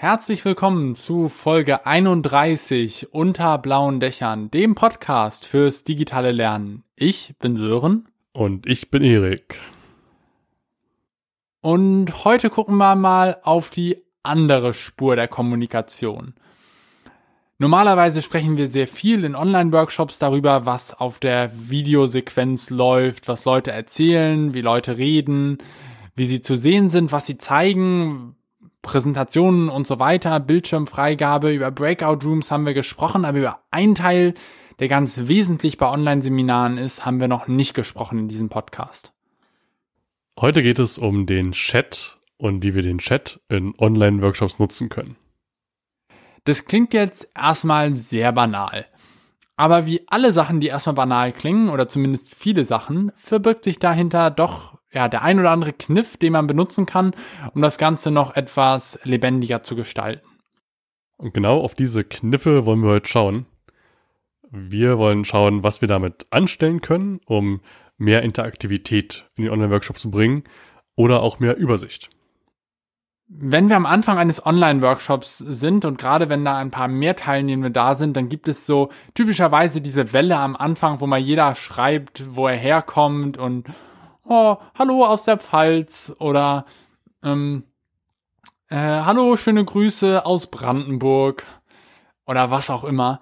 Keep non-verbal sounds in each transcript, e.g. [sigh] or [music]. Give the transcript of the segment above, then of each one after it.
Herzlich willkommen zu Folge 31 unter blauen Dächern, dem Podcast fürs digitale Lernen. Ich bin Sören. Und ich bin Erik. Und heute gucken wir mal auf die andere Spur der Kommunikation. Normalerweise sprechen wir sehr viel in Online-Workshops darüber, was auf der Videosequenz läuft, was Leute erzählen, wie Leute reden, wie sie zu sehen sind, was sie zeigen, Präsentationen und so weiter, Bildschirmfreigabe, über Breakout Rooms haben wir gesprochen, aber über einen Teil, der ganz wesentlich bei Online-Seminaren ist, haben wir noch nicht gesprochen in diesem Podcast. Heute geht es um den Chat und wie wir den Chat in Online-Workshops nutzen können. Das klingt jetzt erstmal sehr banal. Aber wie alle Sachen, die erstmal banal klingen, oder zumindest viele Sachen, verbirgt sich dahinter doch ja, der ein oder andere Kniff, den man benutzen kann, um das Ganze noch etwas lebendiger zu gestalten. Und genau auf diese Kniffe wollen wir heute schauen. Wir wollen schauen, was wir damit anstellen können, um mehr Interaktivität in den Online-Workshop zu bringen oder auch mehr Übersicht. Wenn wir am Anfang eines Online-Workshops sind und gerade wenn da ein paar mehr Teilnehmende da sind, dann gibt es so typischerweise diese Welle am Anfang, wo mal jeder schreibt, wo er herkommt und oh, hallo aus der Pfalz oder ähm, äh, hallo, schöne Grüße aus Brandenburg oder was auch immer.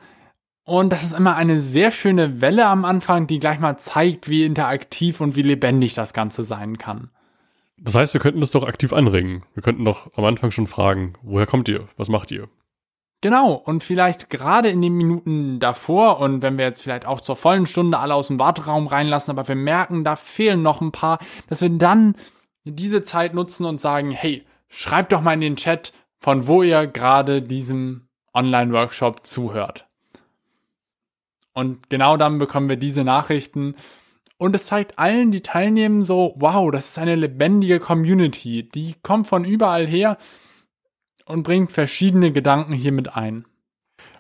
Und das ist immer eine sehr schöne Welle am Anfang, die gleich mal zeigt, wie interaktiv und wie lebendig das Ganze sein kann. Das heißt, wir könnten das doch aktiv anregen. Wir könnten doch am Anfang schon fragen, woher kommt ihr? Was macht ihr? Genau, und vielleicht gerade in den Minuten davor und wenn wir jetzt vielleicht auch zur vollen Stunde alle aus dem Warteraum reinlassen, aber wir merken, da fehlen noch ein paar, dass wir dann diese Zeit nutzen und sagen, hey, schreibt doch mal in den Chat, von wo ihr gerade diesem Online-Workshop zuhört. Und genau dann bekommen wir diese Nachrichten. Und es zeigt allen, die teilnehmen, so, wow, das ist eine lebendige Community. Die kommt von überall her und bringt verschiedene Gedanken hier mit ein.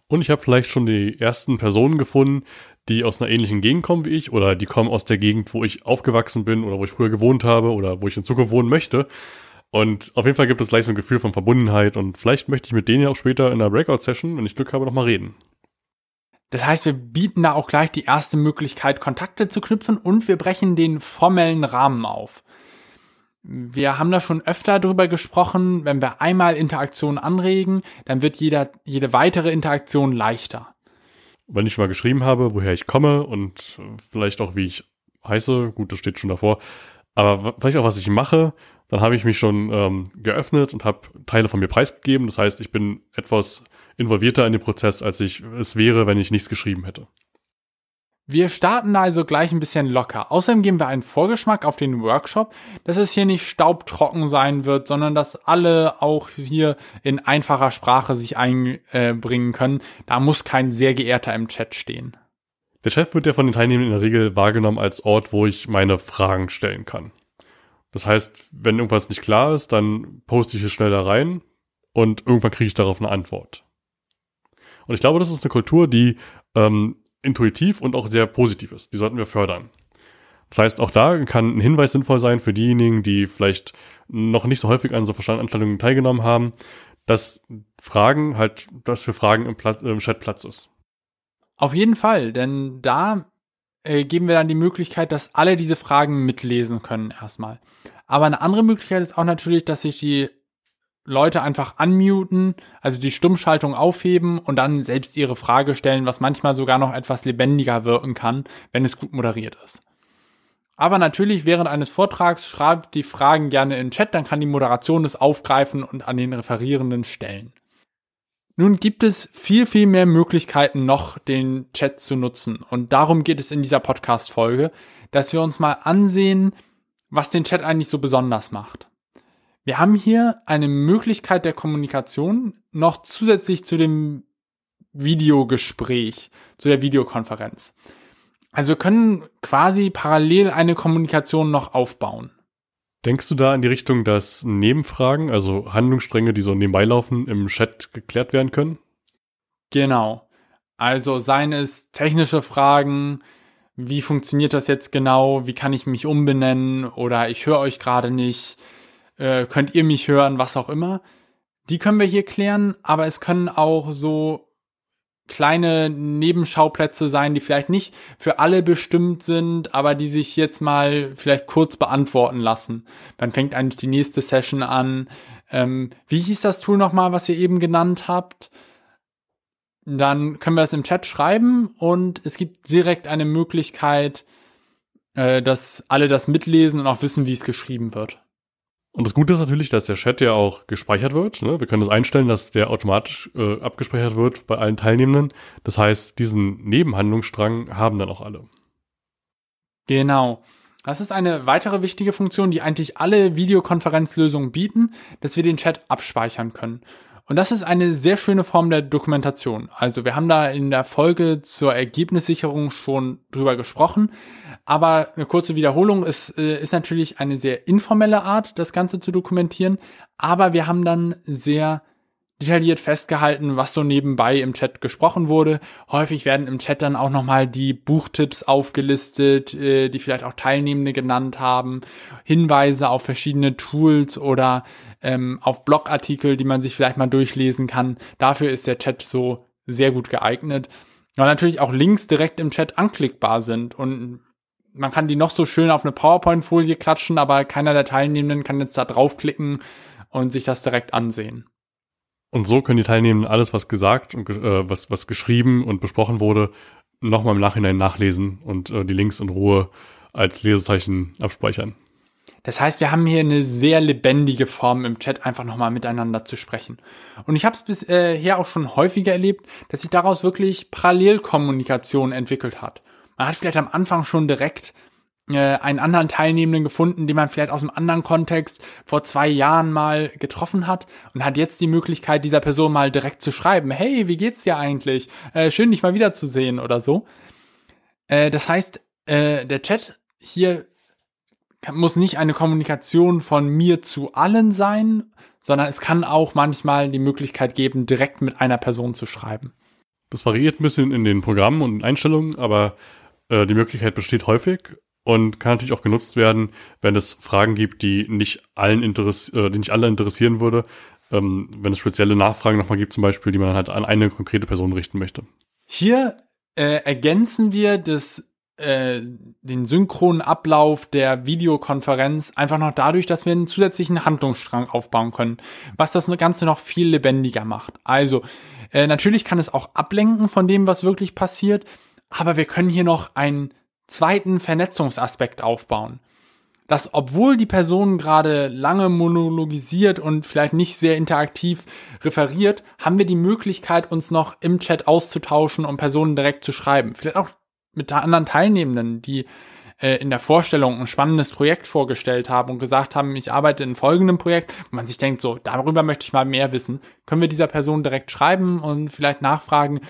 Und ich habe vielleicht schon die ersten Personen gefunden, die aus einer ähnlichen Gegend kommen wie ich oder die kommen aus der Gegend, wo ich aufgewachsen bin oder wo ich früher gewohnt habe oder wo ich in Zukunft wohnen möchte. Und auf jeden Fall gibt es gleich so ein Gefühl von Verbundenheit und vielleicht möchte ich mit denen ja auch später in einer Breakout-Session, wenn ich Glück habe, nochmal reden. Das heißt, wir bieten da auch gleich die erste Möglichkeit, Kontakte zu knüpfen und wir brechen den formellen Rahmen auf. Wir haben da schon öfter drüber gesprochen, wenn wir einmal Interaktion anregen, dann wird jeder, jede weitere Interaktion leichter. Wenn ich schon mal geschrieben habe, woher ich komme und vielleicht auch wie ich heiße, gut, das steht schon davor, aber vielleicht auch was ich mache, dann habe ich mich schon ähm, geöffnet und habe Teile von mir preisgegeben. Das heißt, ich bin etwas involvierter in den Prozess, als ich es wäre, wenn ich nichts geschrieben hätte. Wir starten also gleich ein bisschen locker. Außerdem geben wir einen Vorgeschmack auf den Workshop, dass es hier nicht staubtrocken sein wird, sondern dass alle auch hier in einfacher Sprache sich einbringen können. Da muss kein sehr geehrter im Chat stehen. Der Chat wird ja von den Teilnehmern in der Regel wahrgenommen als Ort, wo ich meine Fragen stellen kann. Das heißt, wenn irgendwas nicht klar ist, dann poste ich es schnell da rein und irgendwann kriege ich darauf eine Antwort. Und ich glaube, das ist eine Kultur, die ähm, intuitiv und auch sehr positiv ist. Die sollten wir fördern. Das heißt, auch da kann ein Hinweis sinnvoll sein für diejenigen, die vielleicht noch nicht so häufig an so Veranstaltungen teilgenommen haben, dass Fragen halt, dass für Fragen im, Platz, im Chat Platz ist. Auf jeden Fall, denn da äh, geben wir dann die Möglichkeit, dass alle diese Fragen mitlesen können erstmal. Aber eine andere Möglichkeit ist auch natürlich, dass sich die Leute einfach unmuten, also die Stummschaltung aufheben und dann selbst ihre Frage stellen, was manchmal sogar noch etwas lebendiger wirken kann, wenn es gut moderiert ist. Aber natürlich während eines Vortrags schreibt die Fragen gerne in den Chat, dann kann die Moderation es aufgreifen und an den Referierenden stellen. Nun gibt es viel, viel mehr Möglichkeiten noch, den Chat zu nutzen. Und darum geht es in dieser Podcast-Folge, dass wir uns mal ansehen, was den Chat eigentlich so besonders macht. Wir haben hier eine Möglichkeit der Kommunikation noch zusätzlich zu dem Videogespräch, zu der Videokonferenz. Also wir können quasi parallel eine Kommunikation noch aufbauen. Denkst du da in die Richtung, dass Nebenfragen, also Handlungsstränge, die so nebenbei laufen, im Chat geklärt werden können? Genau. Also seien es technische Fragen, wie funktioniert das jetzt genau, wie kann ich mich umbenennen oder ich höre euch gerade nicht, äh, könnt ihr mich hören, was auch immer. Die können wir hier klären, aber es können auch so kleine Nebenschauplätze sein, die vielleicht nicht für alle bestimmt sind, aber die sich jetzt mal vielleicht kurz beantworten lassen. Dann fängt eigentlich die nächste Session an. Ähm, wie hieß das Tool nochmal, was ihr eben genannt habt? Dann können wir es im Chat schreiben und es gibt direkt eine Möglichkeit, äh, dass alle das mitlesen und auch wissen, wie es geschrieben wird. Und das Gute ist natürlich, dass der Chat ja auch gespeichert wird. Ne? Wir können das einstellen, dass der automatisch äh, abgespeichert wird bei allen Teilnehmenden. Das heißt, diesen Nebenhandlungsstrang haben dann auch alle. Genau. Das ist eine weitere wichtige Funktion, die eigentlich alle Videokonferenzlösungen bieten, dass wir den Chat abspeichern können. Und das ist eine sehr schöne Form der Dokumentation. Also wir haben da in der Folge zur Ergebnissicherung schon drüber gesprochen. Aber eine kurze Wiederholung ist, äh, ist natürlich eine sehr informelle Art, das Ganze zu dokumentieren. Aber wir haben dann sehr detailliert festgehalten, was so nebenbei im Chat gesprochen wurde. Häufig werden im Chat dann auch nochmal die Buchtipps aufgelistet, äh, die vielleicht auch Teilnehmende genannt haben, Hinweise auf verschiedene Tools oder ähm, auf Blogartikel, die man sich vielleicht mal durchlesen kann. Dafür ist der Chat so sehr gut geeignet. Weil natürlich auch Links direkt im Chat anklickbar sind und man kann die noch so schön auf eine PowerPoint-Folie klatschen, aber keiner der Teilnehmenden kann jetzt da draufklicken und sich das direkt ansehen. Und so können die Teilnehmenden alles, was gesagt und äh, was, was geschrieben und besprochen wurde, nochmal im Nachhinein nachlesen und äh, die Links in Ruhe als Lesezeichen abspeichern. Das heißt, wir haben hier eine sehr lebendige Form im Chat, einfach nochmal miteinander zu sprechen. Und ich habe es bisher auch schon häufiger erlebt, dass sich daraus wirklich Parallelkommunikation entwickelt hat. Man hat vielleicht am Anfang schon direkt äh, einen anderen Teilnehmenden gefunden, den man vielleicht aus einem anderen Kontext vor zwei Jahren mal getroffen hat und hat jetzt die Möglichkeit, dieser Person mal direkt zu schreiben, hey, wie geht's dir eigentlich? Äh, schön, dich mal wiederzusehen oder so. Äh, das heißt, äh, der Chat hier muss nicht eine Kommunikation von mir zu allen sein, sondern es kann auch manchmal die Möglichkeit geben, direkt mit einer Person zu schreiben. Das variiert ein bisschen in den Programmen und Einstellungen, aber äh, die Möglichkeit besteht häufig und kann natürlich auch genutzt werden, wenn es Fragen gibt, die nicht allen interess äh, die nicht alle interessieren würde. Ähm, wenn es spezielle Nachfragen nochmal gibt, zum Beispiel, die man halt an eine konkrete Person richten möchte. Hier äh, ergänzen wir das äh, den synchronen Ablauf der Videokonferenz einfach noch dadurch, dass wir einen zusätzlichen Handlungsstrang aufbauen können, was das Ganze noch viel lebendiger macht. Also äh, natürlich kann es auch ablenken von dem, was wirklich passiert, aber wir können hier noch einen zweiten Vernetzungsaspekt aufbauen. Dass obwohl die Person gerade lange monologisiert und vielleicht nicht sehr interaktiv referiert, haben wir die Möglichkeit, uns noch im Chat auszutauschen und Personen direkt zu schreiben. Vielleicht auch mit anderen Teilnehmenden, die äh, in der Vorstellung ein spannendes Projekt vorgestellt haben und gesagt haben, ich arbeite in folgendem Projekt, wo man sich denkt, so, darüber möchte ich mal mehr wissen, können wir dieser Person direkt schreiben und vielleicht nachfragen,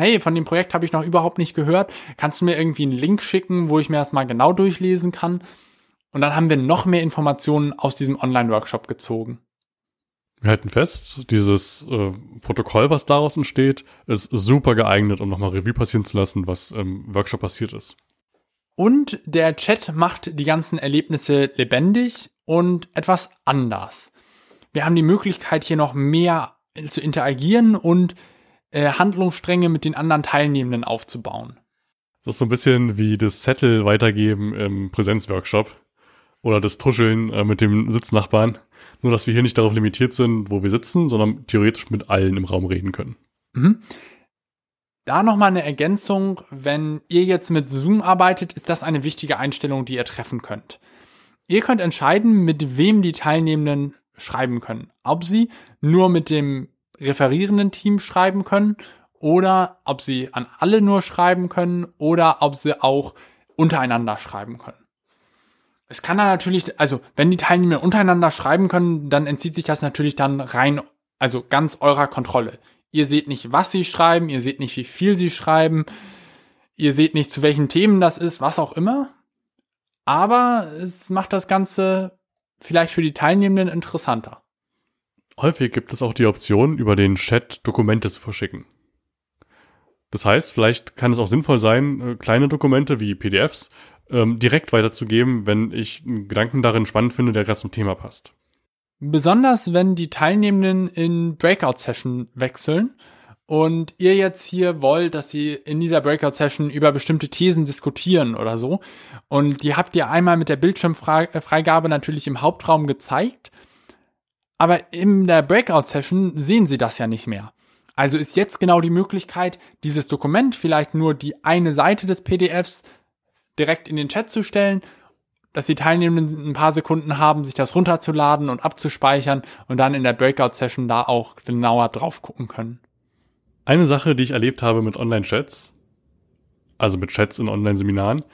hey, von dem Projekt habe ich noch überhaupt nicht gehört, kannst du mir irgendwie einen Link schicken, wo ich mir das mal genau durchlesen kann? Und dann haben wir noch mehr Informationen aus diesem Online-Workshop gezogen. Wir halten fest, dieses äh, Protokoll, was daraus entsteht, ist super geeignet, um nochmal Revue passieren zu lassen, was im Workshop passiert ist. Und der Chat macht die ganzen Erlebnisse lebendig und etwas anders. Wir haben die Möglichkeit, hier noch mehr zu interagieren und äh, Handlungsstränge mit den anderen Teilnehmenden aufzubauen. Das ist so ein bisschen wie das Zettel weitergeben im Präsenzworkshop oder das Tuscheln äh, mit dem Sitznachbarn. Nur, dass wir hier nicht darauf limitiert sind, wo wir sitzen, sondern theoretisch mit allen im Raum reden können. Mhm. Da nochmal eine Ergänzung. Wenn ihr jetzt mit Zoom arbeitet, ist das eine wichtige Einstellung, die ihr treffen könnt. Ihr könnt entscheiden, mit wem die Teilnehmenden schreiben können. Ob sie nur mit dem referierenden Team schreiben können oder ob sie an alle nur schreiben können oder ob sie auch untereinander schreiben können. Es kann dann natürlich, also wenn die Teilnehmer untereinander schreiben können, dann entzieht sich das natürlich dann rein, also ganz eurer Kontrolle. Ihr seht nicht, was sie schreiben, ihr seht nicht, wie viel sie schreiben, ihr seht nicht, zu welchen Themen das ist, was auch immer. Aber es macht das Ganze vielleicht für die Teilnehmenden interessanter. Häufig gibt es auch die Option, über den Chat Dokumente zu verschicken. Das heißt, vielleicht kann es auch sinnvoll sein, äh, kleine Dokumente wie PDFs ähm, direkt weiterzugeben, wenn ich einen Gedanken darin spannend finde, der gerade zum Thema passt. Besonders wenn die Teilnehmenden in Breakout-Session wechseln und ihr jetzt hier wollt, dass sie in dieser Breakout-Session über bestimmte Thesen diskutieren oder so. Und die habt ihr einmal mit der Bildschirmfreigabe natürlich im Hauptraum gezeigt. Aber in der Breakout-Session sehen sie das ja nicht mehr. Also ist jetzt genau die Möglichkeit, dieses Dokument, vielleicht nur die eine Seite des PDFs, direkt in den Chat zu stellen, dass die Teilnehmenden ein paar Sekunden haben, sich das runterzuladen und abzuspeichern und dann in der Breakout-Session da auch genauer drauf gucken können. Eine Sache, die ich erlebt habe mit Online-Chats, also mit Chats in Online-Seminaren,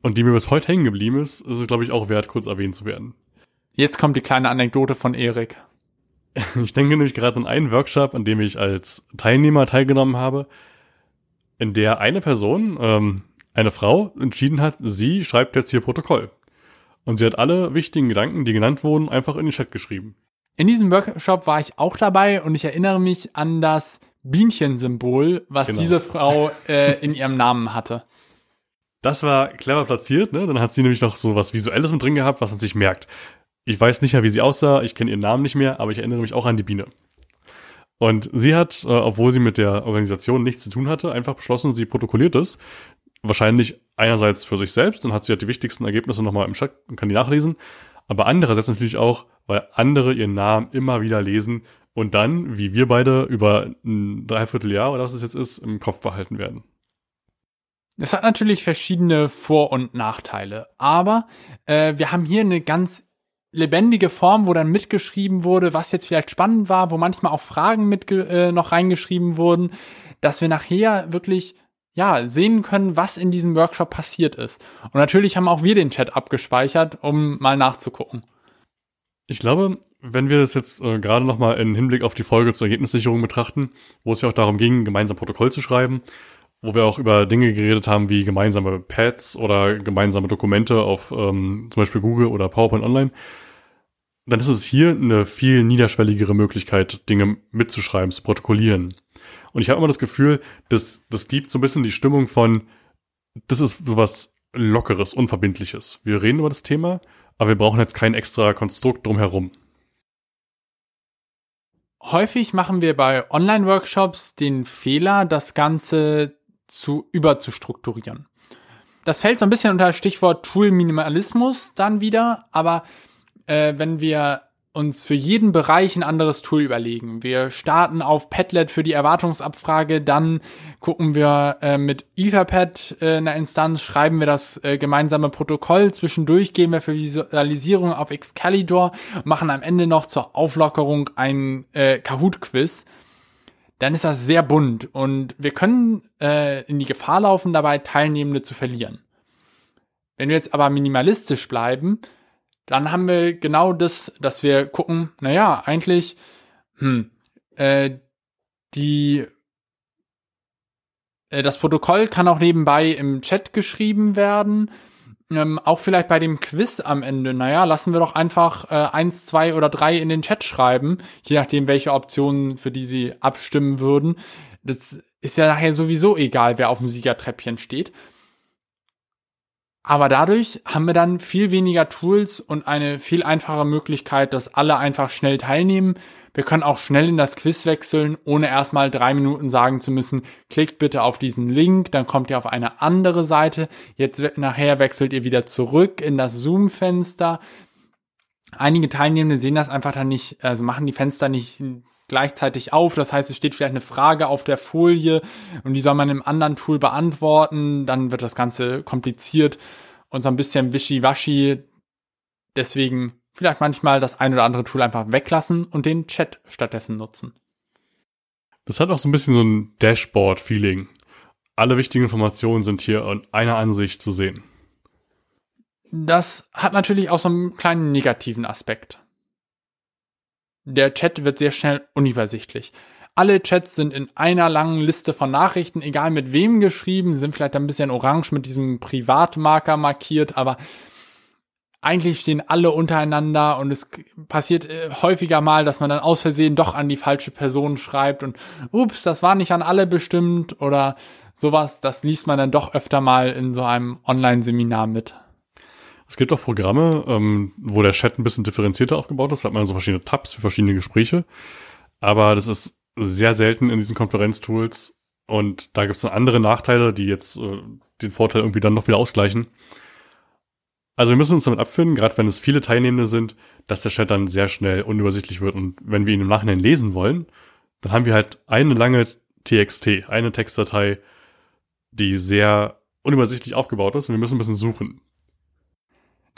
und die mir bis heute hängen geblieben ist, ist es, glaube ich, auch wert, kurz erwähnt zu werden. Jetzt kommt die kleine Anekdote von Erik. [laughs] Ich denke nämlich gerade an einen Workshop, an dem ich als Teilnehmer teilgenommen habe, in der eine Person, ähm, eine Frau, entschieden hat, sie schreibt jetzt hier Protokoll. Und sie hat alle wichtigen Gedanken, die genannt wurden, einfach in den Chat geschrieben. In diesem Workshop war ich auch dabei und ich erinnere mich an das Bienchensymbol, was genau. diese Frau äh, in ihrem Namen hatte. Das war clever platziert, ne? Dann hat sie nämlich noch so was Visuelles mit drin gehabt, was man sich merkt. Ich weiß nicht mehr, wie sie aussah, ich kenne ihren Namen nicht mehr, aber ich erinnere mich auch an die Biene. Und sie hat, äh, obwohl sie mit der Organisation nichts zu tun hatte, einfach beschlossen, sie protokolliert es. Wahrscheinlich einerseits für sich selbst, dann hat sie halt die wichtigsten Ergebnisse nochmal im Chat und kann die nachlesen. Aber andererseits natürlich auch, weil andere ihren Namen immer wieder lesen und dann, wie wir beide, über ein Dreivierteljahr oder was es jetzt ist, im Kopf behalten werden. Es hat natürlich verschiedene Vor- und Nachteile, aber äh, wir haben hier eine ganz lebendige Form, wo dann mitgeschrieben wurde, was jetzt vielleicht spannend war, wo manchmal auch Fragen mit äh, noch reingeschrieben wurden, dass wir nachher wirklich ja sehen können, was in diesem Workshop passiert ist. Und natürlich haben auch wir den Chat abgespeichert, um mal nachzugucken. Ich glaube, wenn wir das jetzt äh, gerade nochmal in Hinblick auf die Folge zur Ergebnissicherung betrachten, wo es ja auch darum ging, gemeinsam Protokoll zu schreiben, wo wir auch über Dinge geredet haben wie gemeinsame Pads oder gemeinsame Dokumente auf ähm, zum Beispiel Google oder PowerPoint Online, dann ist es hier eine viel niederschwelligere Möglichkeit, Dinge mitzuschreiben, zu protokollieren. Und ich habe immer das Gefühl, dass das gibt so ein bisschen die Stimmung von, das ist sowas Lockeres, Unverbindliches. Wir reden über das Thema, aber wir brauchen jetzt kein extra Konstrukt drumherum. Häufig machen wir bei Online-Workshops den Fehler, das Ganze zu überzustrukturieren. Das fällt so ein bisschen unter Stichwort Tool-Minimalismus dann wieder, aber äh, wenn wir uns für jeden Bereich ein anderes Tool überlegen. Wir starten auf Padlet für die Erwartungsabfrage, dann gucken wir äh, mit Etherpad äh, einer Instanz, schreiben wir das äh, gemeinsame Protokoll, zwischendurch gehen wir für Visualisierung auf Excalibur, machen am Ende noch zur Auflockerung ein äh, Kahoot-Quiz. Dann ist das sehr bunt und wir können äh, in die Gefahr laufen, dabei Teilnehmende zu verlieren. Wenn wir jetzt aber minimalistisch bleiben, dann haben wir genau das, dass wir gucken, naja, eigentlich, hm, äh, die, äh, das Protokoll kann auch nebenbei im Chat geschrieben werden. Ähm, auch vielleicht bei dem Quiz am Ende, naja, lassen wir doch einfach äh, eins, zwei oder drei in den Chat schreiben, je nachdem, welche Optionen, für die sie abstimmen würden. Das ist ja nachher sowieso egal, wer auf dem Siegertreppchen steht. Aber dadurch haben wir dann viel weniger Tools und eine viel einfache Möglichkeit, dass alle einfach schnell teilnehmen. Wir können auch schnell in das Quiz wechseln, ohne erstmal drei Minuten sagen zu müssen, klickt bitte auf diesen Link, dann kommt ihr auf eine andere Seite. Jetzt nachher wechselt ihr wieder zurück in das Zoom-Fenster. Einige Teilnehmende sehen das einfach dann nicht, also machen die Fenster nicht gleichzeitig auf. Das heißt, es steht vielleicht eine Frage auf der Folie und die soll man im anderen Tool beantworten. Dann wird das Ganze kompliziert und so ein bisschen wischiwaschi. Deswegen vielleicht manchmal das ein oder andere Tool einfach weglassen und den Chat stattdessen nutzen. Das hat auch so ein bisschen so ein Dashboard-Feeling. Alle wichtigen Informationen sind hier in einer Ansicht zu sehen. Das hat natürlich auch so einen kleinen negativen Aspekt der Chat wird sehr schnell unübersichtlich. Alle Chats sind in einer langen Liste von Nachrichten, egal mit wem geschrieben, sind vielleicht ein bisschen orange mit diesem Privatmarker markiert, aber eigentlich stehen alle untereinander und es passiert äh, häufiger mal, dass man dann aus Versehen doch an die falsche Person schreibt und ups, das war nicht an alle bestimmt oder sowas. Das liest man dann doch öfter mal in so einem Online-Seminar mit. Es gibt auch Programme, ähm, wo der Chat ein bisschen differenzierter aufgebaut ist. Da hat man so verschiedene Tabs für verschiedene Gespräche. Aber das ist sehr selten in diesen Konferenztools. Und da gibt es andere Nachteile, die jetzt äh, den Vorteil irgendwie dann noch wieder ausgleichen. Also wir müssen uns damit abfinden, gerade wenn es viele Teilnehmende sind, dass der Chat dann sehr schnell unübersichtlich wird. Und wenn wir ihn im Nachhinein lesen wollen, dann haben wir halt eine lange TXT, eine Textdatei, die sehr unübersichtlich aufgebaut ist und wir müssen ein bisschen suchen.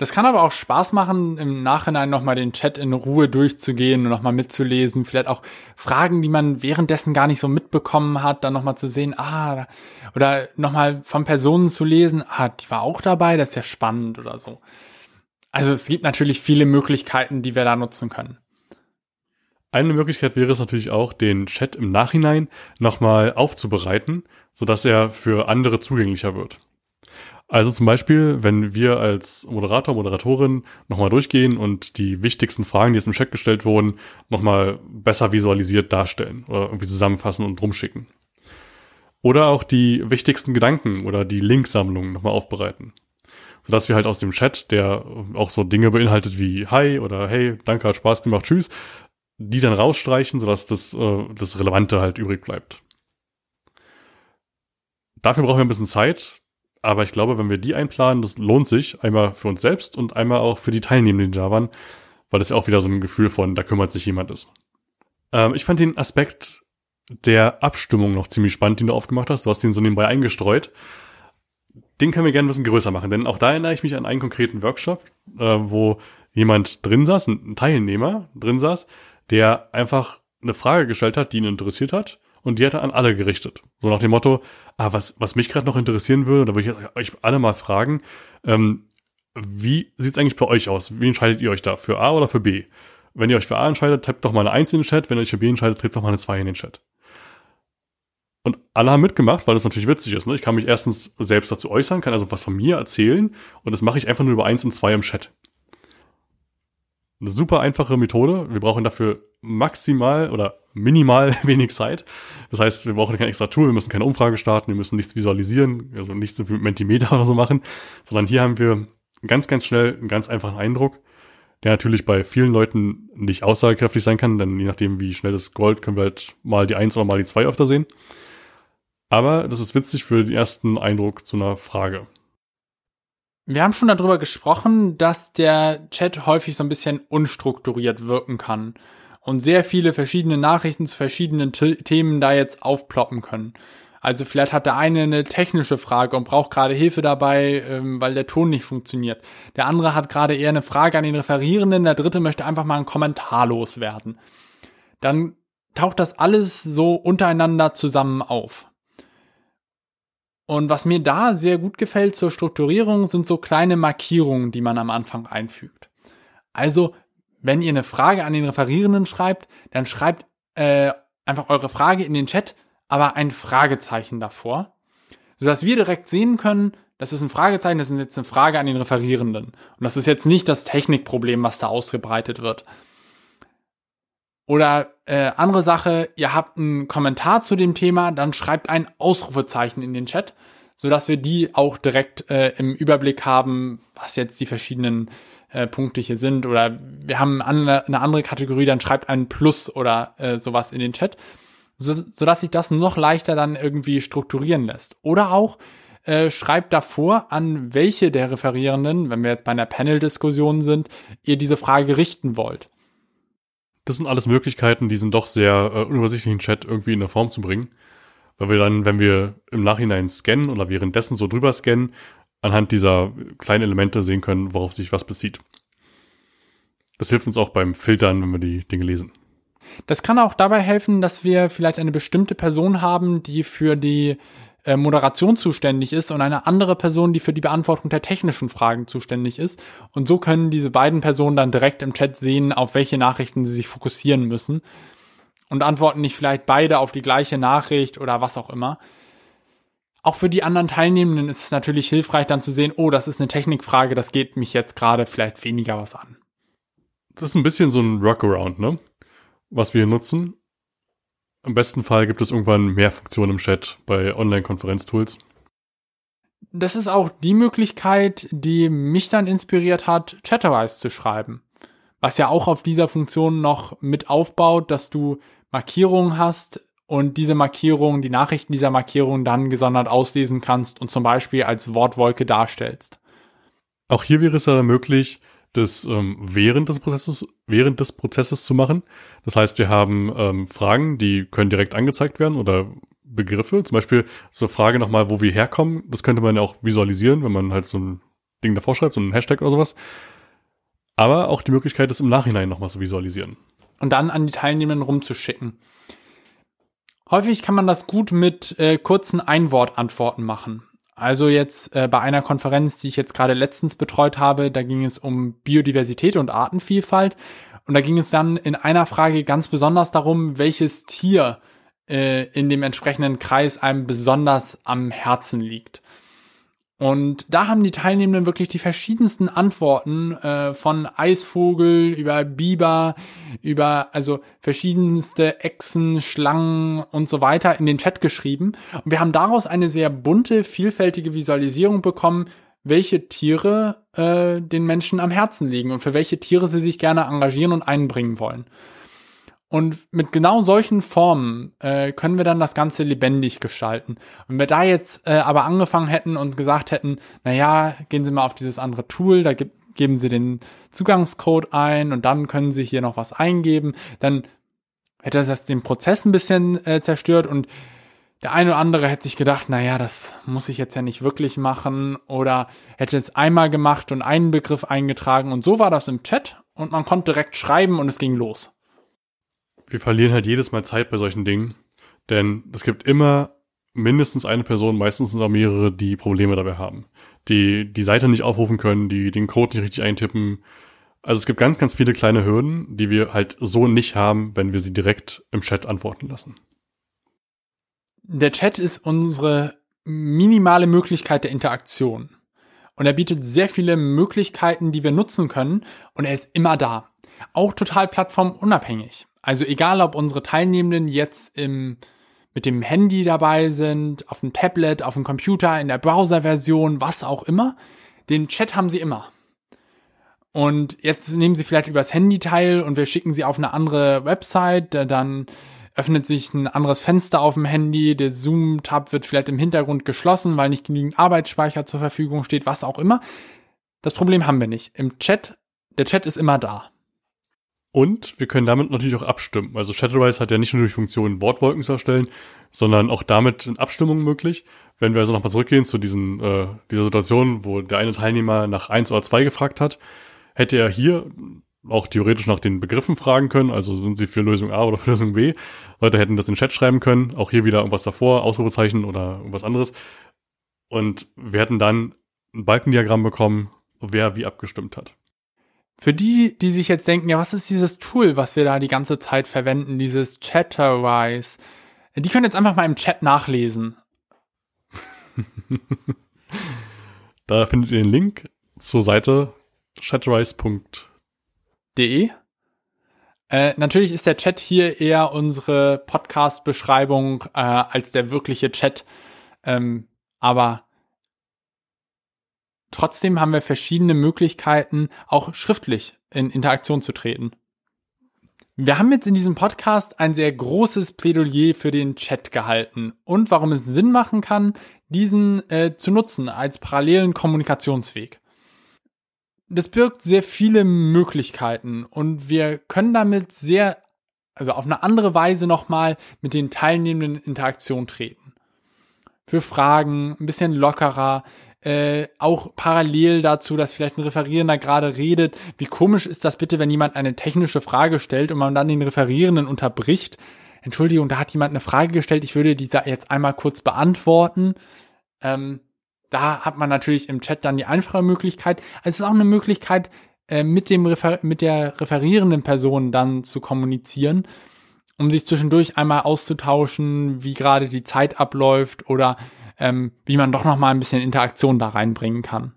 Das kann aber auch Spaß machen, im Nachhinein nochmal den Chat in Ruhe durchzugehen und nochmal mitzulesen. Vielleicht auch Fragen, die man währenddessen gar nicht so mitbekommen hat, dann nochmal zu sehen, ah, oder nochmal von Personen zu lesen, ah, die war auch dabei, das ist ja spannend oder so. Also es gibt natürlich viele Möglichkeiten, die wir da nutzen können. Eine Möglichkeit wäre es natürlich auch, den Chat im Nachhinein nochmal aufzubereiten, sodass er für andere zugänglicher wird. Also zum Beispiel, wenn wir als Moderator, Moderatorin nochmal durchgehen und die wichtigsten Fragen, die jetzt im Chat gestellt wurden, nochmal besser visualisiert darstellen oder irgendwie zusammenfassen und rumschicken. Oder auch die wichtigsten Gedanken oder die Linksammlungen nochmal aufbereiten. Sodass wir halt aus dem Chat, der auch so Dinge beinhaltet wie Hi oder Hey, danke, hat Spaß gemacht, tschüss, die dann rausstreichen, sodass das, äh, das Relevante halt übrig bleibt. Dafür brauchen wir ein bisschen Zeit, aber ich glaube, wenn wir die einplanen, das lohnt sich einmal für uns selbst und einmal auch für die Teilnehmenden, die da waren, weil das ja auch wieder so ein Gefühl von, da kümmert sich jemand ist. Ähm, ich fand den Aspekt der Abstimmung noch ziemlich spannend, den du aufgemacht hast. Du hast den so nebenbei eingestreut. Den können wir gerne ein bisschen größer machen, denn auch da erinnere ich mich an einen konkreten Workshop, äh, wo jemand drin saß, ein Teilnehmer drin saß, der einfach eine Frage gestellt hat, die ihn interessiert hat und die hat er an alle gerichtet. So nach dem Motto, ah, was, was mich gerade noch interessieren würde, da würde ich euch alle mal fragen, ähm, wie sieht's eigentlich bei euch aus? Wie entscheidet ihr euch da? Für A oder für B? Wenn ihr euch für A entscheidet, tippt doch mal eine 1 in den Chat. Wenn ihr euch für B entscheidet, tippt doch mal eine 2 in den Chat. Und alle haben mitgemacht, weil das natürlich witzig ist. Ne? Ich kann mich erstens selbst dazu äußern, kann also was von mir erzählen und das mache ich einfach nur über 1 und 2 im Chat. Eine super einfache Methode. Wir brauchen dafür maximal oder minimal [laughs] wenig Zeit. Das heißt, wir brauchen kein extra Tool, wir müssen keine Umfrage starten, wir müssen nichts visualisieren, also nichts mit Mentimeter [laughs] oder so machen, sondern hier haben wir ganz, ganz schnell einen ganz einfachen Eindruck, der natürlich bei vielen Leuten nicht aussagekräftig sein kann, denn je nachdem, wie schnell das scrollt, können wir halt mal die Eins oder mal die Zwei öfter sehen. Aber das ist witzig für den ersten Eindruck zu einer Frage. Wir haben schon darüber gesprochen, dass der Chat häufig so ein bisschen unstrukturiert wirken kann und sehr viele verschiedene Nachrichten zu verschiedenen T Themen da jetzt aufploppen können. Also vielleicht hat der eine eine technische Frage und braucht gerade Hilfe dabei, ähm, weil der Ton nicht funktioniert. Der andere hat gerade eher eine Frage an den Referierenden, der dritte möchte einfach mal einen Kommentar loswerden. Dann taucht das alles so untereinander zusammen auf. Und was mir da sehr gut gefällt zur Strukturierung, sind so kleine Markierungen, die man am Anfang einfügt. Also, wenn ihr eine Frage an den Referierenden schreibt, dann schreibt äh, einfach eure Frage in den Chat, aber ein Fragezeichen davor, sodass wir direkt sehen können, das ist ein Fragezeichen, das ist jetzt eine Frage an den Referierenden. Und das ist jetzt nicht das Technikproblem, was da ausgebreitet wird. Oder äh, andere Sache, ihr habt einen Kommentar zu dem Thema, dann schreibt ein Ausrufezeichen in den Chat, sodass wir die auch direkt äh, im Überblick haben, was jetzt die verschiedenen äh, Punkte hier sind. Oder wir haben eine, andere Kategorie, dann schreibt ein Plus oder äh, sowas in den Chat, so, sodass sich das noch leichter dann irgendwie strukturieren lässt. Oder auch äh, schreibt davor, an welche der Referierenden, wenn wir jetzt bei einer Panel-Diskussion sind, ihr diese Frage richten wollt. Das sind alles Möglichkeiten, diesen doch sehr äh, unübersichtlichen Chat irgendwie in der Form zu bringen. Weil wir dann, wenn wir im Nachhinein scannen oder währenddessen so drüber scannen, anhand dieser kleinen Elemente sehen können, worauf sich was bezieht. Das hilft uns auch beim Filtern, wenn wir die Dinge lesen. Das kann auch dabei helfen, dass wir vielleicht eine bestimmte Person haben, die für die äh, Moderation zuständig ist und eine andere Person, die für die Beantwortung der technischen Fragen zuständig ist. Und so können diese beiden Personen dann direkt im Chat sehen, auf welche Nachrichten sie sich fokussieren müssen. Und antworten nicht vielleicht beide auf die gleiche Nachricht oder was auch immer. Auch für die anderen Teilnehmenden ist es natürlich hilfreich, dann zu sehen, oh, das ist eine Technikfrage, das geht mich jetzt gerade vielleicht weniger was an. Das ist ein bisschen so ein Workaround, ne? Was wir nutzen. Im besten Fall gibt es irgendwann mehr Funktionen im Chat bei Online-Konferenztools. das ist auch die Möglichkeit, die mich dann inspiriert hat, Chatterwise zu schreiben. Was ja auch auf dieser Funktion noch mit aufbaut, dass du Markierungen hast und diese Markierungen, die Nachrichten dieser Markierungen dann gesondert auslesen kannst und zum Beispiel als Wortwolke darstellst. Auch hier wäre es dann möglich, das ähm, während des Prozesses während des Prozesses zu machen. Das heißt, wir haben ähm, Fragen, die können direkt angezeigt werden oder Begriffe. Zum Beispiel so Frage nochmal, wo wir herkommen. Das könnte man ja auch visualisieren, wenn man halt so ein Ding davor schreibt, so ein Hashtag oder sowas. Aber auch die Möglichkeit, das im Nachhinein nochmal zu visualisieren. Und dann an die Teilnehmenden rumzuschicken. Häufig kann man das gut mit äh, kurzen Einwortantworten machen. Also jetzt äh, bei einer Konferenz, die ich jetzt gerade letztens betreut habe, da ging es um Biodiversität und Artenvielfalt. Und da ging es dann in einer Frage ganz besonders darum, welches Tier äh, in dem entsprechenden Kreis einem besonders am Herzen liegt. Und da haben die Teilnehmenden wirklich die verschiedensten Antworten äh, von Eisvogel über Biber, über also verschiedenste Echsen, Schlangen und so weiter in den Chat geschrieben. Und wir haben daraus eine sehr bunte, vielfältige Visualisierung bekommen, welche Tiere äh, den Menschen am Herzen liegen und für welche Tiere sie sich gerne engagieren und einbringen wollen. Und mit genau solchen Formen äh, können wir dann das Ganze lebendig gestalten. Wenn wir da jetzt äh, aber angefangen hätten und gesagt hätten, na ja, gehen Sie mal auf dieses andere Tool, da gibt, geben Sie den Zugangscode ein und dann können Sie hier noch was eingeben, dann hätte das den Prozess ein bisschen äh, zerstört und der eine oder andere hätte sich gedacht, na ja, das muss ich jetzt ja nicht wirklich machen oder hätte es einmal gemacht und einen Begriff eingetragen und so war das im Chat und man konnte direkt schreiben und es ging los wir verlieren halt jedes Mal Zeit bei solchen Dingen, denn es gibt immer mindestens eine Person, meistens auch mehrere, die Probleme dabei haben, die die Seite nicht aufrufen können, die den Code nicht richtig eintippen. Also es gibt ganz, ganz viele kleine Hürden, die wir halt so nicht haben, wenn wir sie direkt im Chat antworten lassen. Der Chat ist unsere minimale Möglichkeit der Interaktion. Und er bietet sehr viele Möglichkeiten, die wir nutzen können. Und er ist immer da. Auch total plattformunabhängig. Also egal, ob unsere Teilnehmenden jetzt im, mit dem Handy dabei sind, auf dem Tablet, auf dem Computer, in der Browser-Version, was auch immer, den Chat haben sie immer. Und jetzt nehmen sie vielleicht übers Handy teil und wir schicken sie auf eine andere Website, dann öffnet sich ein anderes Fenster auf dem Handy, der Zoom-Tab wird vielleicht im Hintergrund geschlossen, weil nicht genügend Arbeitsspeicher zur Verfügung steht, was auch immer. Das Problem haben wir nicht. Im Chat, der Chat ist immer da. Und wir können damit natürlich auch abstimmen. Also Chatterwise hat ja nicht nur die Funktion, Wortwolken zu erstellen, sondern auch damit in Abstimmungen möglich. Wenn wir also nochmal zurückgehen zu diesen, äh, dieser Situation, wo der eine Teilnehmer nach eins oder zwei gefragt hat, hätte er hier auch theoretisch nach den Begriffen fragen können, also sind sie für Lösung A oder für Lösung B. Leute hätten das in den Chat schreiben können, auch hier wieder irgendwas davor, Ausrufezeichen oder irgendwas anderes. Und wir hätten dann ein Balkendiagramm bekommen, wer wie abgestimmt hat. Für die, die sich jetzt denken, ja, was ist dieses Tool, was wir da die ganze Zeit verwenden, dieses Chatterwise? Die können jetzt einfach mal im Chat nachlesen. [laughs] da findet ihr den Link zur Seite chatterwise.de. Äh, natürlich ist der Chat hier eher unsere Podcast-Beschreibung äh, als der wirkliche Chat. Ähm, aber Trotzdem haben wir verschiedene Möglichkeiten, auch schriftlich in Interaktion zu treten. Wir haben jetzt in diesem Podcast ein sehr großes Plädoyer für den Chat gehalten und warum es Sinn machen kann, diesen äh, zu nutzen als parallelen Kommunikationsweg. Das birgt sehr viele Möglichkeiten und wir können damit sehr, also auf eine andere Weise nochmal mit den Teilnehmenden in Interaktion treten. Für Fragen, ein bisschen lockerer, äh, auch parallel dazu, dass vielleicht ein Referierender gerade redet. Wie komisch ist das bitte, wenn jemand eine technische Frage stellt und man dann den Referierenden unterbricht? Entschuldigung, da hat jemand eine Frage gestellt, ich würde diese jetzt einmal kurz beantworten. Ähm, da hat man natürlich im Chat dann die einfache Möglichkeit. Also es ist auch eine Möglichkeit, äh, mit, dem Refer mit der referierenden Person dann zu kommunizieren, um sich zwischendurch einmal auszutauschen, wie gerade die Zeit abläuft oder ähm, wie man doch noch mal ein bisschen Interaktion da reinbringen kann.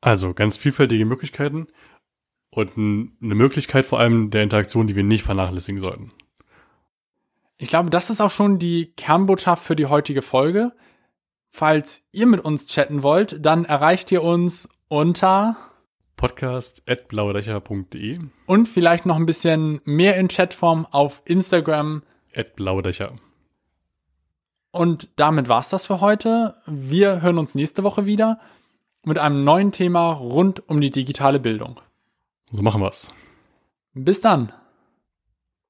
Also ganz vielfältige Möglichkeiten und eine Möglichkeit vor allem der Interaktion, die wir nicht vernachlässigen sollten. Ich glaube, das ist auch schon die Kernbotschaft für die heutige Folge. Falls ihr mit uns chatten wollt, dann erreicht ihr uns unter podcast.blaudächer.de und vielleicht noch ein bisschen mehr in Chatform auf Instagram. Blaudächer. Und damit war's das für heute. Wir hören uns nächste Woche wieder mit einem neuen Thema rund um die digitale Bildung. So machen wir's. Bis dann.